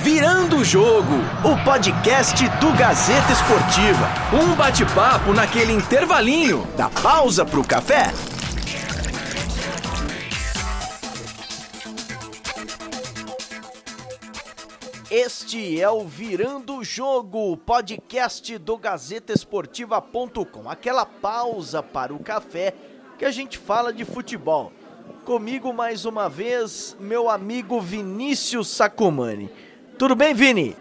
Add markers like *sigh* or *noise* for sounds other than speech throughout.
Virando o Jogo, o podcast do Gazeta Esportiva. Um bate-papo naquele intervalinho da pausa pro café. Este é o Virando o Jogo, podcast do GazetaEsportiva.com. Aquela pausa para o café que a gente fala de futebol. Comigo mais uma vez, meu amigo Vinícius Sacomani. Tudo bem, Vini?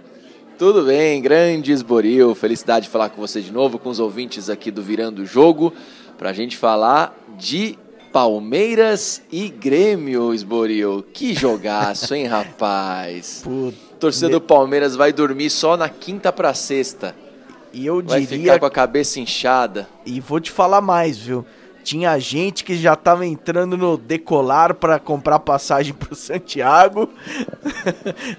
Tudo bem, grande Esboril. Felicidade de falar com você de novo, com os ouvintes aqui do Virando o Jogo, para a gente falar de Palmeiras e Grêmio, Esboril. Que jogaço, hein, *laughs* rapaz? Puta. Torcida do Palmeiras vai dormir só na quinta para sexta. E eu Vai diria. ficar com a cabeça inchada. E vou te falar mais, viu? Tinha gente que já tava entrando no decolar para comprar passagem pro *laughs* Santiago,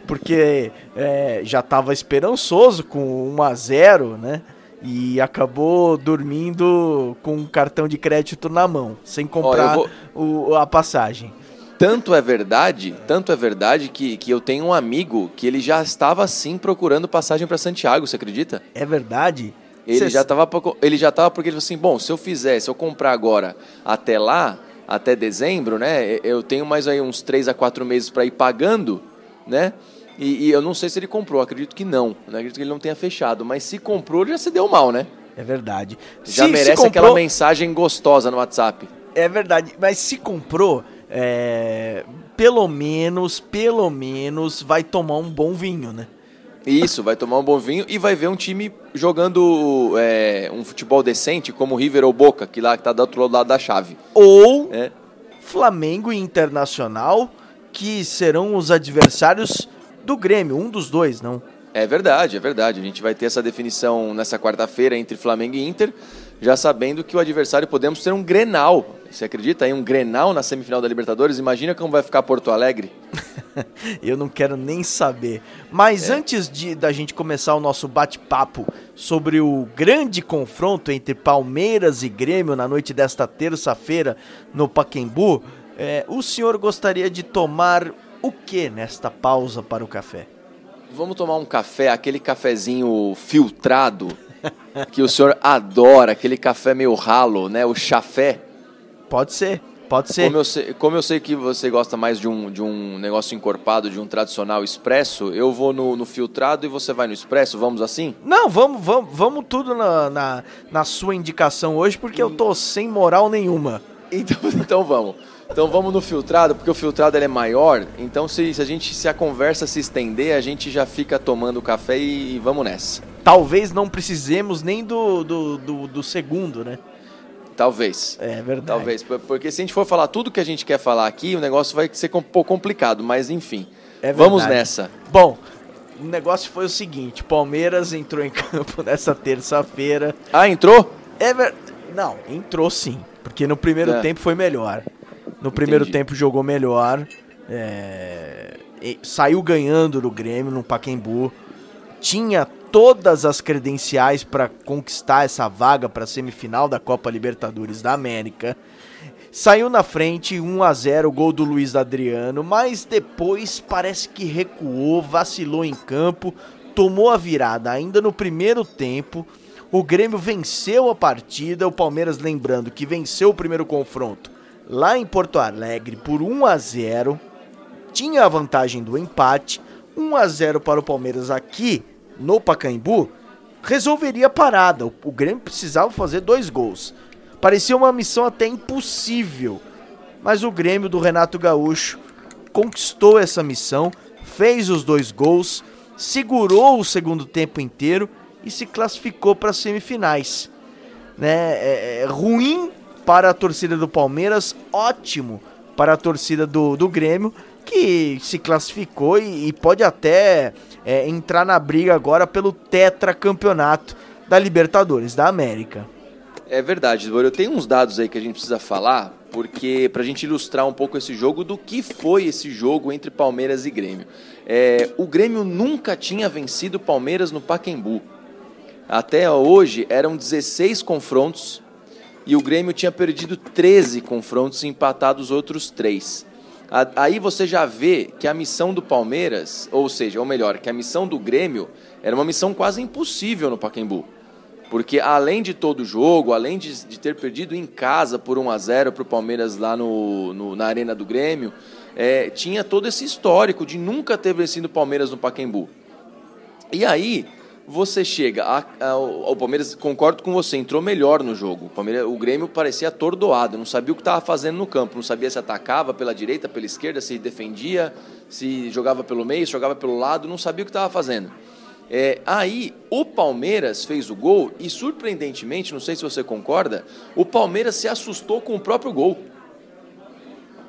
porque é, já tava esperançoso com 1 a 0 né? E acabou dormindo com um cartão de crédito na mão, sem comprar vou- o- a passagem. Tanto é verdade, tanto é verdade que, que eu tenho um amigo que ele já estava assim procurando passagem para Santiago, você acredita? É verdade? Ele já estava ele já tava porque ele falou assim, bom, se eu fizer, se eu comprar agora até lá, até dezembro, né? Eu tenho mais aí uns três a quatro meses para ir pagando, né? E, e eu não sei se ele comprou, acredito que não. Né? Acredito que ele não tenha fechado, mas se comprou, ele já se deu mal, né? É verdade. Já Se- se merece comprou- aquela mensagem gostosa no WhatsApp. É verdade, mas se comprou, é, pelo menos, pelo menos vai tomar um bom vinho, né? Isso, vai tomar um bom vinho e vai ver um time jogando é, um futebol decente, como o River ou Boca, que lá que tá do outro lado da chave. Ou né? Flamengo e Internacional, que serão os adversários do Grêmio, um dos dois, não? É verdade, é verdade. A gente vai ter essa definição nessa quarta-feira entre Flamengo e Inter, já sabendo que o adversário podemos ter um Grenal. Você acredita em um Grenal na semifinal da Libertadores? Imagina como vai ficar Porto Alegre. *laughs* Eu não quero nem saber. Mas antes de da gente começar o nosso bate-papo sobre o grande confronto entre Palmeiras e Grêmio na noite desta terça-feira no Paquembu, é, o senhor gostaria de tomar o que nesta pausa para o café? Vamos tomar um café, aquele cafezinho filtrado que o senhor adora, aquele café meio ralo, né? O chafé. Pode ser, pode ser. Como eu, sei, como eu sei que você gosta mais de um, de um negócio encorpado, de um tradicional expresso, eu vou no, no filtrado e você vai no expresso, vamos assim? Não, vamos, vamos, vamos tudo na, na, na sua indicação hoje, porque eu tô sem moral nenhuma. Então, *laughs* então vamos. Então vamos no filtrado, porque o filtrado é maior. Então se, se a gente se a conversa se estender, a gente já fica tomando café e, e vamos nessa. Talvez não precisemos nem do, do, do, do segundo, né? Talvez. É verdade. Talvez, por- porque se a gente for falar tudo que a gente quer falar aqui, o negócio vai ser um pouco complicado, mas enfim. É vamos nessa. Bom, o negócio foi o seguinte: Palmeiras entrou em *laughs* campo nessa terça-feira. Ah, entrou? É ver... Não, entrou sim. Porque no primeiro É. tempo foi melhor. No primeiro Entendi. tempo jogou melhor. é, e Saiu ganhando do Grêmio no Paquembu. Tinha todas as credenciais para conquistar essa vaga para a semifinal da Copa Libertadores da América. Saiu na frente, 1 a 0 gol do Luiz Adriano, mas depois parece que recuou, vacilou em campo, tomou a virada ainda no primeiro tempo. O Grêmio venceu a partida, o Palmeiras lembrando que venceu o primeiro confronto lá em Porto Alegre por 1 a 0. Tinha a vantagem do empate, 1 a 0 para o Palmeiras aqui no Pacaembu, resolveria a parada. O, o Grêmio precisava fazer dois gols. Parecia uma missão até impossível. Mas o Grêmio do Renato Gaúcho conquistou essa missão, fez os dois gols, segurou o segundo tempo inteiro e se classificou para as semifinais. Né? É, é ruim para a torcida do Palmeiras, ótimo para a torcida do, do Grêmio, que se classificou e, e pode até é, entrar na briga agora pelo tetracampeonato da Libertadores da América. É verdade, Doro. Eu tenho uns dados aí que a gente precisa falar, porque pra gente ilustrar um pouco esse jogo, do que foi esse jogo entre Palmeiras e Grêmio. É, o Grêmio nunca tinha vencido Palmeiras no Pacaembu. Até hoje eram 16 confrontos e o Grêmio tinha perdido 13 confrontos e empatado os outros 3. Aí você já vê que a missão do Palmeiras, ou seja, ou melhor, que a missão do Grêmio era uma missão quase impossível no Pacaembu. Porque além de todo o jogo, além de, de ter perdido em casa por 1 a 0 para o Palmeiras lá no, no, na Arena do Grêmio, é, tinha todo esse histórico de nunca ter vencido o Palmeiras no Pacaembu. E aí, você chega. A, a, o Palmeiras, concordo com você, entrou melhor no jogo. O, Palmeiras, o Grêmio parecia atordoado, não sabia o que estava fazendo no campo, não sabia se atacava pela direita, pela esquerda, se defendia, se jogava pelo meio, se jogava pelo lado, não sabia o que estava fazendo. É, aí o Palmeiras fez o gol e, surpreendentemente, não sei se você concorda, o Palmeiras se assustou com o próprio gol.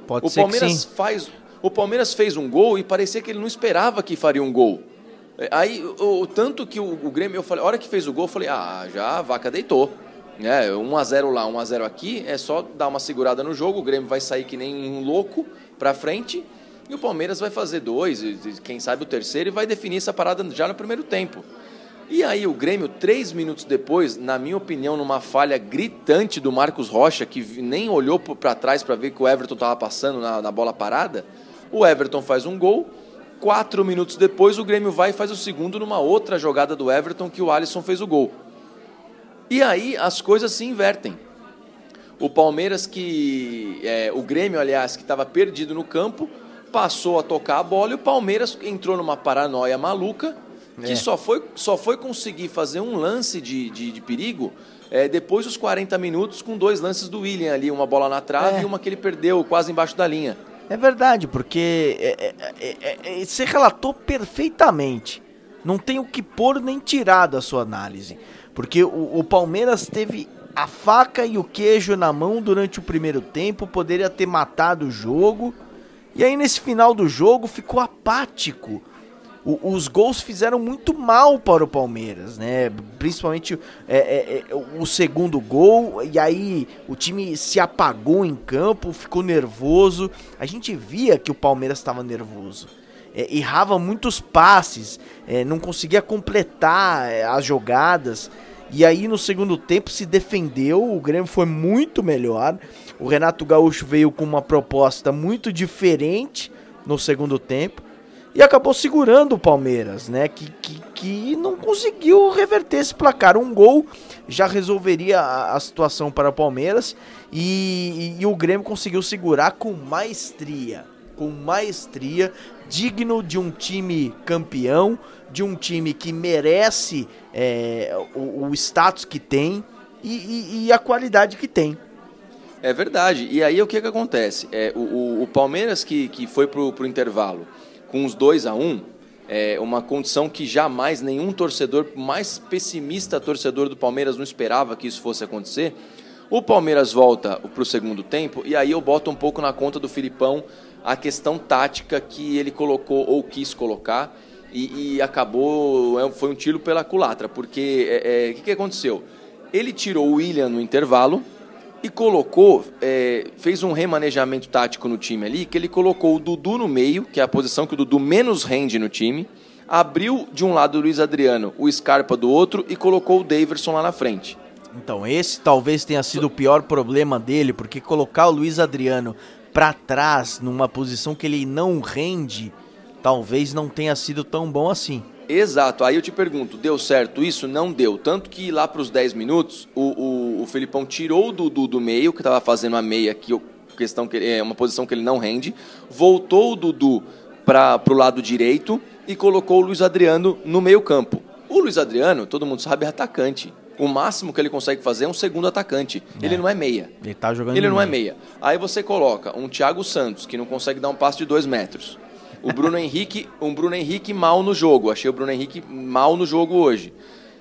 Pode o ser Palmeiras que sim. faz, o Palmeiras fez um gol e parecia que ele não esperava que faria um gol. Aí, o, o tanto que o, o, Grêmio, eu falei, a hora que fez o gol, eu falei, ah, já a vaca deitou. É, 1 a 0 lá, 1 a 0 aqui, é só dar uma segurada no jogo, o Grêmio vai sair que nem um louco para frente e o Palmeiras vai fazer dois, quem sabe o terceiro, e vai definir essa parada já no primeiro tempo. E aí o Grêmio, três minutos depois, na minha opinião, numa falha gritante do Marcos Rocha, que nem olhou para trás para ver que o Everton estava passando na, na, bola parada, o Everton faz um gol. Quatro minutos depois, o Grêmio vai e faz o segundo numa outra jogada do Everton que o Alisson fez o gol. E aí as coisas se invertem. O Palmeiras que... É, o Grêmio, aliás, que estava perdido no campo, passou a tocar a bola e o Palmeiras entrou numa paranoia maluca que é. só, foi, só foi conseguir fazer um lance de, de, de perigo é, depois dos 40 minutos com dois lances do William ali, uma bola na trave é. e uma que ele perdeu quase embaixo da linha. É verdade, porque é, é, é, você relatou perfeitamente. Não tem o que pôr nem tirar da sua análise. Porque o, o Palmeiras teve a faca e o queijo na mão durante o primeiro tempo, poderia ter matado o jogo e aí nesse final do jogo ficou apático. O, os gols fizeram muito mal para o Palmeiras, né? Principalmente é, é, é, o segundo gol, e aí o time se apagou em campo, ficou nervoso. A gente via que o Palmeiras estava nervoso. É, errava muitos passes, é, não conseguia completar é, as jogadas. E aí no segundo tempo se defendeu, o Grêmio foi muito melhor. O Renato Gaúcho veio com uma proposta muito diferente no segundo tempo e acabou segurando o Palmeiras, né? Que, que, que não conseguiu reverter esse placar. Um gol já resolveria a, a situação para o Palmeiras e, e, e o Grêmio conseguiu segurar com maestria. Com maestria, digno de um time campeão, de um time que merece é, o, o, status que tem e, e a qualidade que tem. É verdade. E aí o que, que acontece? É, o, o, o Palmeiras que, que foi para o intervalo com os 2 a 1 um, é uma condição que jamais nenhum torcedor, mais pessimista torcedor do Palmeiras, não esperava que isso fosse acontecer. O Palmeiras volta para o segundo tempo e aí eu boto um pouco na conta do Filipão a questão tática que ele colocou ou quis colocar e, e acabou, é, foi um tiro pela culatra, porque o é, é, que, que aconteceu? Ele tirou o William no intervalo, e colocou, é, fez um remanejamento tático no time ali, que ele colocou o Dudu no meio, que é a posição que o Dudu menos rende no time, abriu de um lado o Luiz Adriano, o Scarpa do outro e colocou o Daverson lá na frente. Então, esse talvez tenha sido o pior problema dele, porque colocar o Luiz Adriano para trás, numa posição que ele não rende, talvez não tenha sido tão bom assim. Exato. Aí eu te pergunto, deu certo isso? Não deu. Tanto que lá para os 10 minutos, o, o, o Felipão tirou o Dudu do meio, que estava fazendo a meia, que questão que é uma posição que ele não rende, voltou o Dudu para o lado direito e colocou o Luiz Adriano no meio campo. O Luiz Adriano, todo mundo sabe, é atacante. O máximo que ele consegue fazer é um segundo atacante. É. Ele não é meia. Ele tá jogando Ele não é meia. Aí você coloca um Thiago Santos, que não consegue dar um passe de dois metros o Bruno Henrique, um Bruno Henrique mal no jogo. Achei o Bruno Henrique mal no jogo hoje.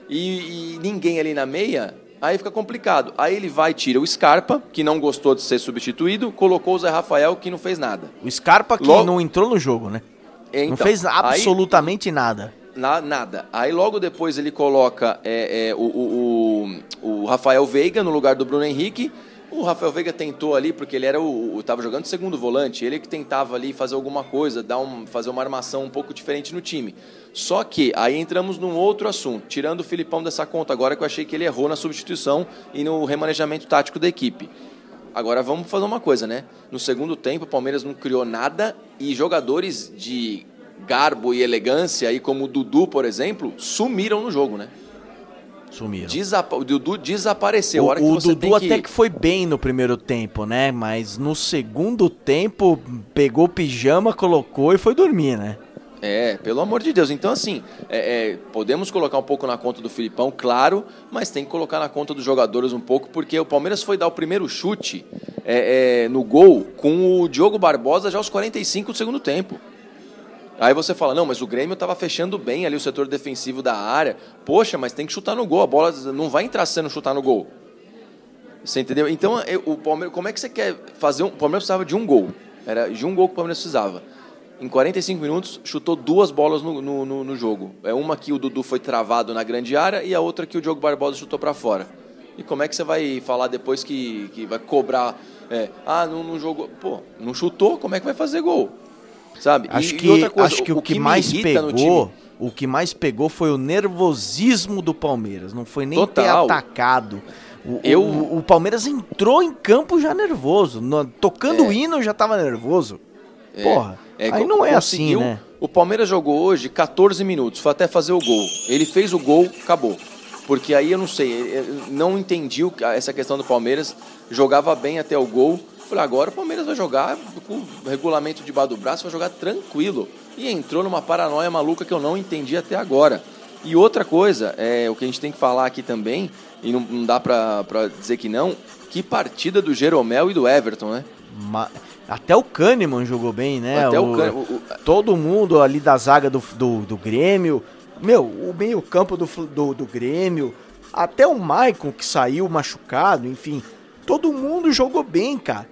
E, e ninguém ali na meia, aí fica complicado. Aí ele vai tira o Scarpa, que não gostou de ser substituído, colocou o Zé Rafael, que não fez nada. O Scarpa que logo... não entrou no jogo, né? Então, não fez absolutamente aí... nada. Na, nada. Aí logo depois ele coloca é, é, o, o, o, o Rafael Veiga no lugar do Bruno Henrique o Rafael Veiga tentou ali, porque ele era o, estava jogando segundo volante, ele que tentava ali fazer alguma coisa, dar um, fazer uma armação um pouco diferente no time. Só que aí entramos num outro assunto, tirando o Filipão dessa conta agora que eu achei que ele errou na substituição e no remanejamento tático da equipe. Agora vamos fazer uma coisa, né? No segundo tempo, o Palmeiras não criou nada e jogadores de garbo e elegância, aí como o Dudu, por exemplo, sumiram no jogo, né? Sumiram. Desapa o Dudu desapareceu. O, o Dudu tem que... até que foi bem no primeiro tempo, né? Mas no segundo tempo, pegou o pijama, colocou e foi dormir, né? É, pelo amor de Deus. Então, assim, é, é, podemos colocar um pouco na conta do Filipão, claro, mas tem que colocar na conta dos jogadores um pouco, porque o Palmeiras foi dar o primeiro chute é, é no gol com o Diogo Barbosa já aos 45 do segundo tempo. Aí você fala, não, mas o Grêmio estava fechando bem ali o setor defensivo da área. Poxa, mas tem que chutar no gol, a bola não vai entrar sendo chutar no gol. Você entendeu? Então, o Palmeiras, como é que você quer fazer um. O Palmeiras precisava de um gol. Era de um gol que o Palmeiras precisava. Em 45 minutos, chutou duas bolas no, no, no, no jogo. É uma que o Dudu foi travado na grande área e a outra que o Diogo Barbosa chutou para fora. E como é que você vai falar depois que, que vai cobrar? É, ah, não, não jogou. Pô, não chutou, como é que vai fazer gol? Sabe? Acho e, que, e coisa, acho que o, o que, que mais pegou, o que mais pegou foi o nervosismo do Palmeiras. Não foi nem Total. ter atacado. O, Eu- o, o Palmeiras entrou em campo já nervoso. No- tocando É. o hino já tava nervoso. Porra, É, aí não é assim, né? O Palmeiras jogou hoje 14 minutos, foi até fazer o gol. Ele fez o gol, acabou. Porque aí eu não sei, eu não entendi essa questão do Palmeiras. Jogava bem até o gol. Falei, agora o Palmeiras vai jogar com o regulamento debaixo do braço, vai jogar tranquilo. E entrou numa paranoia maluca que eu não entendi até agora. E outra coisa, é, o que a gente tem que falar aqui também, e não, não dá pra, pra dizer que não, que partida do Jeromel e do Everton, né? Ma- Até o Kahneman jogou bem, né? Até o Kahneman- o- o- Todo mundo ali da zaga do, do, do Grêmio. Meu, o meio campo do, do, do Grêmio. Até o Maicon que saiu machucado, enfim. Todo mundo jogou bem, cara.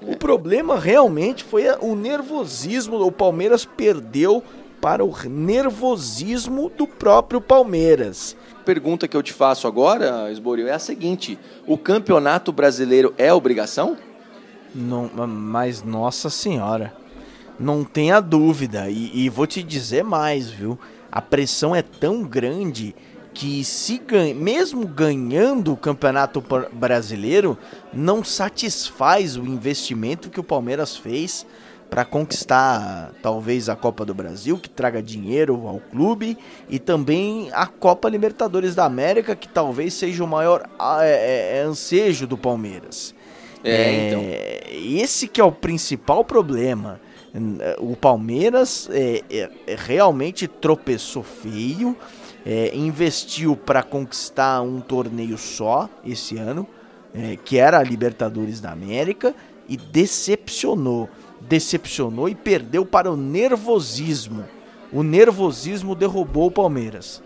O problema realmente foi o nervosismo. O Palmeiras perdeu para o nervosismo do próprio Palmeiras. pergunta que eu te faço agora, Esboril, é a seguinte: o campeonato brasileiro é obrigação? Não, mas nossa senhora, não tenha dúvida. E, e vou te dizer mais, viu? A pressão é tão grande que se ganha, mesmo ganhando o Campeonato Brasileiro, não satisfaz o investimento que o Palmeiras fez para conquistar talvez a Copa do Brasil, que traga dinheiro ao clube, e também a Copa Libertadores da América, que talvez seja o maior é, é, é, ansejo do Palmeiras. É, então. Esse que é o principal problema. O Palmeiras é, é, é, realmente tropeçou feio, é, investiu para conquistar um torneio só esse ano, é, que era a Libertadores da América, e decepcionou. Decepcionou e perdeu para o nervosismo. O nervosismo derrubou o Palmeiras.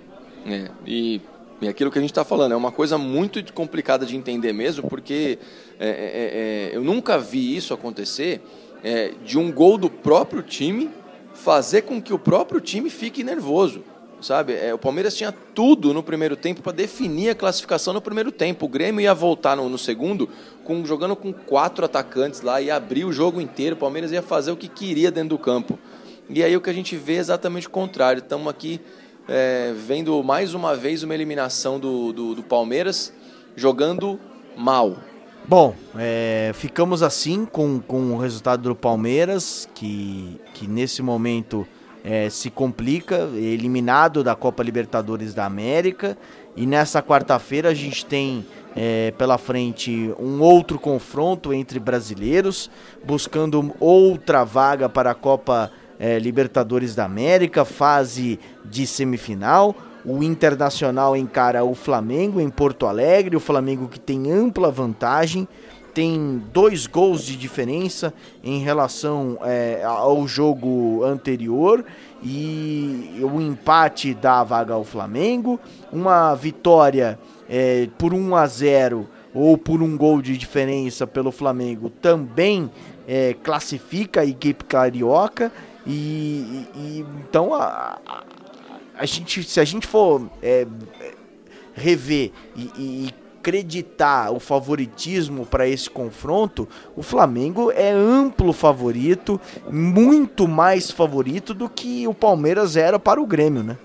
É, e, e aquilo que a gente está falando é uma coisa muito complicada de entender mesmo, porque é, é, é, eu nunca vi isso acontecer é, de um gol do próprio time fazer com que o próprio time fique nervoso. Sabe, É, o Palmeiras tinha tudo no primeiro tempo para definir a classificação no primeiro tempo. O Grêmio ia voltar no, no segundo, com, jogando com quatro atacantes lá, ia abrir o jogo inteiro. O Palmeiras ia fazer o que queria dentro do campo. E aí o que a gente vê é exatamente o contrário. Estamos aqui é, vendo mais uma vez uma eliminação do, do, do Palmeiras jogando mal. Bom, é, ficamos assim com, com o resultado do Palmeiras, que, que nesse momento é, se complica, eliminado da Copa Libertadores da América. E nessa quarta-feira a gente tem é, pela frente um outro confronto entre brasileiros, buscando outra vaga para a Copa é, Libertadores da América, fase de semifinal. O Internacional encara o Flamengo em Porto Alegre, o Flamengo que tem ampla vantagem, tem dois gols de diferença em relação é, ao jogo anterior e o empate dá a vaga ao Flamengo, uma vitória é, por 1 a 0 ou por um gol de diferença pelo Flamengo também é, classifica a equipe carioca e, e- então a, a- a gente, se a gente for é, rever e, e acreditar o favoritismo para esse confronto, o Flamengo é amplo favorito, muito mais favorito do que o Palmeiras era para o Grêmio, né?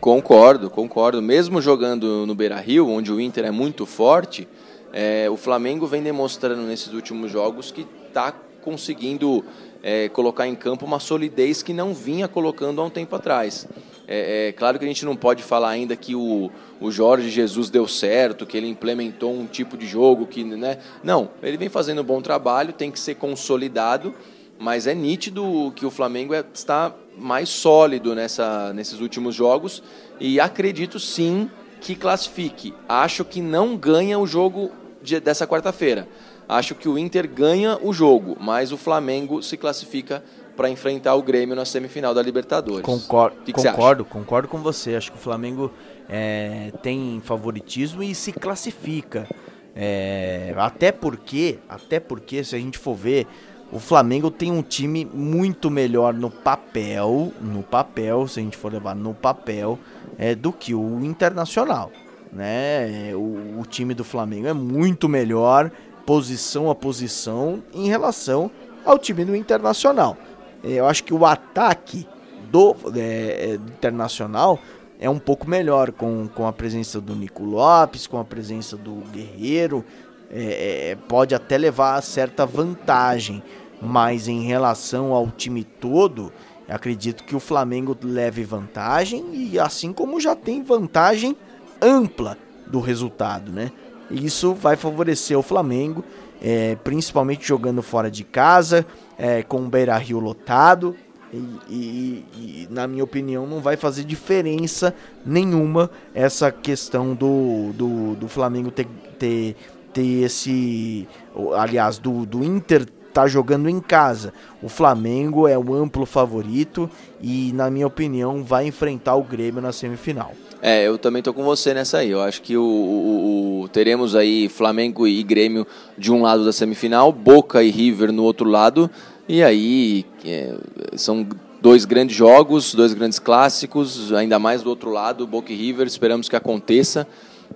Concordo, concordo. Mesmo jogando no Beira Rio, onde o Inter é muito forte, É, o Flamengo vem demonstrando nesses últimos jogos que está conseguindo é, colocar em campo uma solidez que não vinha colocando há um tempo atrás. É, é, claro que a gente não pode falar ainda que o, o Jorge Jesus deu certo, que ele implementou um tipo de jogo que. Né? Não, ele vem fazendo um bom trabalho, tem que ser consolidado, mas é nítido que o Flamengo é, está mais sólido nessa, nesses últimos jogos e acredito sim que classifique. Acho que não ganha o jogo de, dessa quarta-feira. Acho que o Inter ganha o jogo, mas o Flamengo se classifica para enfrentar o Grêmio na semifinal da Libertadores. Concordo, que que concordo, concordo com você. Acho que o Flamengo é, tem favoritismo e se classifica. É, até porque, até porque, se a gente for ver, o Flamengo tem um time muito melhor no papel, no papel, se a gente for levar no papel, é, do que o Internacional. Né? O, o time do Flamengo é muito melhor, posição a posição, em relação ao time do Internacional. É, eu acho que o ataque do é, é, Internacional é um pouco melhor com, com a presença do Nico Lopes, com a presença do Guerreiro. É, é, pode até levar a certa vantagem, mas em relação ao time todo, acredito que o Flamengo leve vantagem e assim como já tem vantagem ampla do resultado, né? Isso vai favorecer o Flamengo, é, principalmente jogando fora de casa, é, com o Beira Rio lotado. E, e, e, na minha opinião, não vai fazer diferença nenhuma essa questão do, do, do Flamengo ter, ter, ter esse. Aliás, do, do Inter tá jogando em casa. O Flamengo é o amplo favorito e, na minha opinião, vai enfrentar o Grêmio na semifinal. É, eu também tô com você nessa aí. Eu acho que o, o, o, teremos aí Flamengo e Grêmio de um lado da semifinal, Boca e River no outro lado. E aí é, são dois grandes jogos, dois grandes clássicos, ainda mais do outro lado, Boca e River. Esperamos que aconteça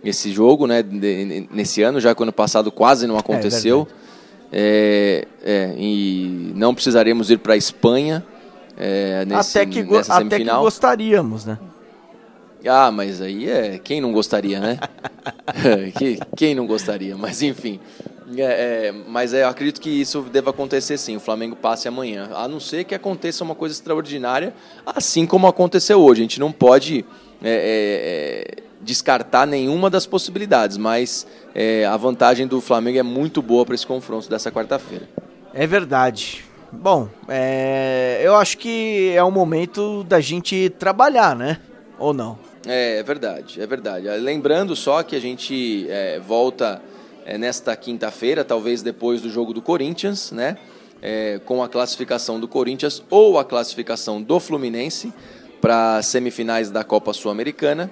esse jogo, né? nesse ano, já que ano passado quase não aconteceu. É, é, é e não precisaremos ir para a Espanha. É, nesse, até que, até que gostaríamos, né? Ah, mas aí é. Quem não gostaria, né? *laughs* quem não gostaria? Mas enfim. É, é, mas é, eu acredito que isso deva acontecer sim. O Flamengo passe amanhã. A não ser que aconteça uma coisa extraordinária, assim como aconteceu hoje. A gente não pode é, é, é descartar nenhuma das possibilidades, mas é, a vantagem do Flamengo é muito boa para esse confronto dessa quarta-feira. É verdade. Bom, eu acho que é o momento da gente trabalhar, né? Ou não? É, é verdade, é verdade. Lembrando só que a gente é, volta é, nesta quinta-feira, talvez depois do jogo do Corinthians, né? É, com a classificação do Corinthians ou a classificação do Fluminense para semifinais da Copa Sul-Americana.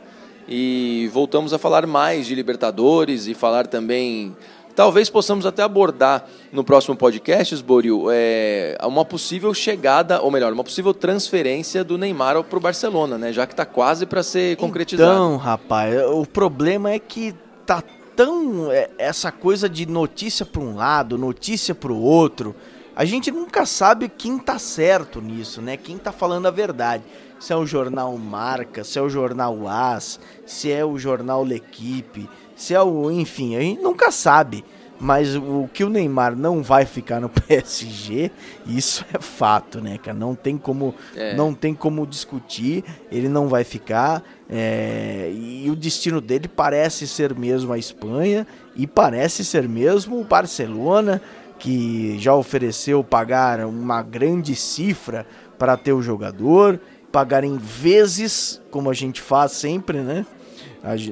E voltamos a falar mais de Libertadores e falar também Talvez possamos até abordar no próximo podcast, Boril, é, uma possível chegada, ou melhor, uma possível transferência do Neymar para o Barcelona, né? Já que está quase para ser concretizado. Então, rapaz, o problema é que tá tão é, essa coisa de notícia para um lado, notícia para o outro. A gente nunca sabe quem tá certo nisso, né? Quem tá falando a verdade. Se é o jornal Marca, se é o jornal As, se é o jornal L'Equipe se é o, enfim, a gente nunca sabe. Mas o que o Neymar não vai ficar no *laughs* PSG, isso é fato, né, cara? Não tem como, é. não tem como discutir. Ele não vai ficar. É, e o destino dele parece ser mesmo a Espanha e parece ser mesmo o Barcelona, que já ofereceu pagar uma grande cifra para ter o jogador, pagar em vezes, como a gente faz sempre, né?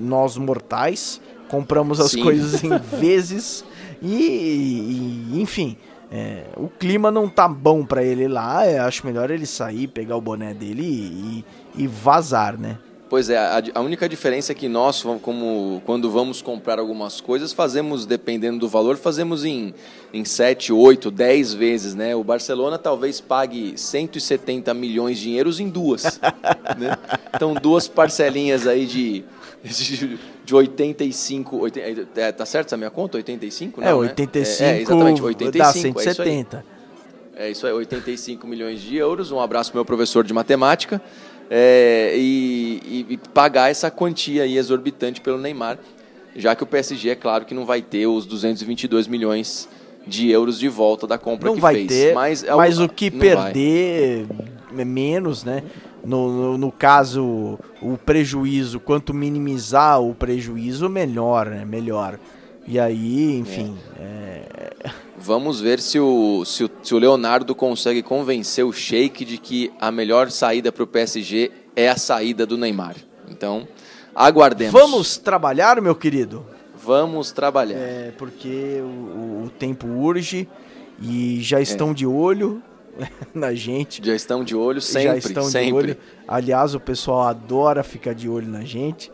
Nós mortais compramos as Sim. coisas em *laughs* vezes e, e enfim. É, o clima não tá bom para ele lá, é, acho melhor ele sair, pegar o boné dele e, e vazar, né? Pois é, a, a, única diferença é que nós, como quando vamos comprar algumas coisas, fazemos, dependendo do valor, fazemos em, em 7, 8, 10 vezes, né? O Barcelona talvez pague 170 milhões de euros em duas. *laughs* né? Então, duas parcelinhas aí de, de, de 85. 80, é, tá certo essa minha conta? 85? Não, é, 85. Né? É, é, exatamente, 85. Dá 170. É isso, aí, é 85 milhões de euros. Um abraço pro meu professor de matemática. É, e, e, pagar essa quantia aí exorbitante pelo Neymar. já que o PSG é claro que não vai ter os 222 milhões de euros de volta da compra não que vai fez. ter, mas, é mas o que perder é menos, né? No, no, no caso, o prejuízo, quanto minimizar o prejuízo, melhor, né? Melhor. E aí, enfim. É. Vamos ver se o, se o, se o Leonardo consegue convencer o Sheik de que a melhor saída para o PSG é a saída do Neymar. Então, aguardemos. Vamos trabalhar, meu querido? Vamos trabalhar. É, porque o, o tempo urge e já estão é. de olho *laughs* na gente. Já estão de olho sempre, Já estão sempre. de olho. Aliás, o pessoal adora ficar de olho na gente.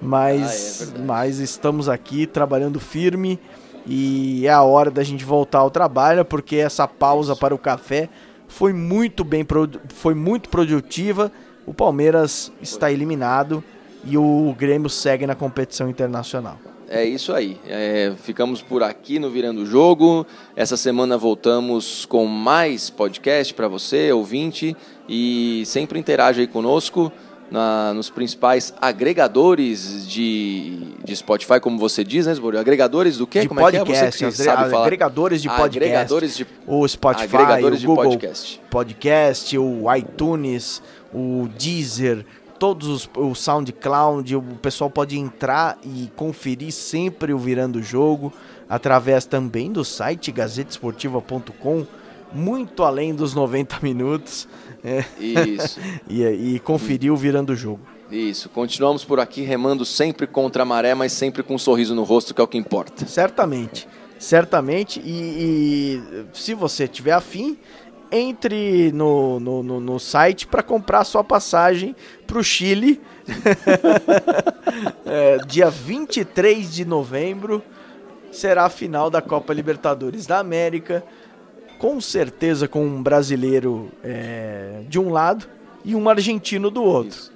Mas, ah, é mas estamos aqui trabalhando firme e é a hora da gente voltar ao trabalho, porque essa pausa para o café foi muito bem foi muito produtiva. O Palmeiras está eliminado e o Grêmio segue na competição internacional. É isso aí. É, ficamos por aqui no Virando o Jogo. Essa semana voltamos com mais podcast para você, ouvinte, e sempre interaja aí conosco na, nos principais agregadores de, de Spotify, como você diz, né, Sborio? Agregadores do quê? De como podcast, é que é? Você sabe falar? Agregadores de podcast. Agregadores de o Spotify, agregadores o Google de podcast. podcast, o iTunes, o Deezer, todos os, o SoundCloud, o pessoal pode entrar e conferir sempre o Virando o Jogo através também do site gazetesportiva.com, muito além dos 90 minutos. É. Isso. *laughs* e, e conferir o Virando o Jogo. Isso, continuamos por aqui remando sempre contra a maré, mas sempre com um sorriso no rosto, que é o que importa. Certamente, certamente. E, e se você tiver afim, entre no, no, no, no site para comprar sua passagem para o Chile, *laughs* é, dia 23 de novembro. Será a final da Copa Libertadores da América. Com certeza com um brasileiro é, de um lado e um argentino do outro. Isso.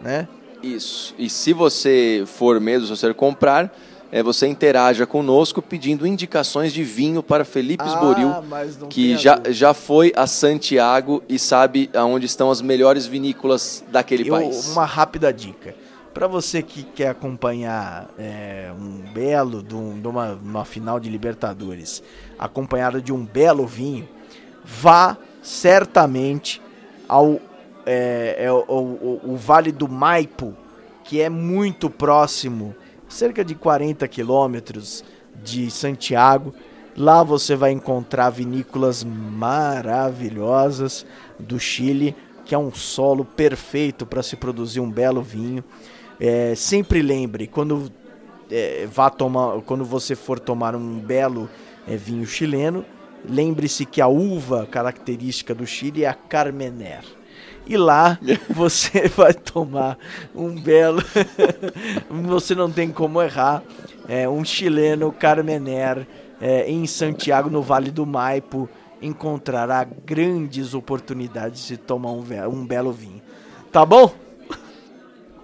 Né? Isso. E se você for mesmo, se você comprar, é, você interaja conosco pedindo indicações de vinho para Felipe ah, que já, já foi a Santiago e sabe aonde estão as melhores vinícolas daquele Eu, país. Uma rápida dica. Para você que quer acompanhar é, um belo de, um, de uma, uma final de Libertadores, acompanhado de um belo vinho, vá certamente ao é, é, o, o, o Vale do Maipo, que é muito próximo cerca de 40 quilômetros de Santiago. Lá você vai encontrar vinícolas maravilhosas do Chile, que é um solo perfeito para se produzir um belo vinho. É, sempre lembre, quando, é, vá tomar, quando você for tomar um belo é, vinho chileno, lembre-se que a uva característica do Chile é a Carmener e lá você *laughs* vai tomar um belo. *laughs* você não tem como errar. É, um chileno Carmener é, em Santiago, no Vale do Maipo, encontrará grandes oportunidades de tomar um, um belo vinho. Tá bom?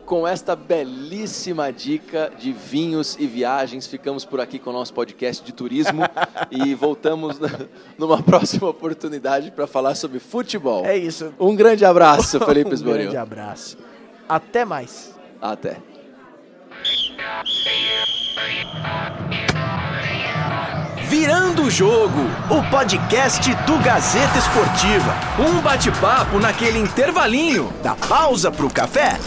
Com esta belíssima dica de vinhos e viagens, ficamos por aqui com o nosso podcast de turismo *laughs* e voltamos *laughs* numa próxima oportunidade para falar sobre futebol. É isso. Um grande abraço, *laughs* Felipe Esboril. um grande abraço. Até mais. Até. Virando o Jogo, o podcast do Gazeta Esportiva. Um bate-papo naquele intervalinho da pausa pro café.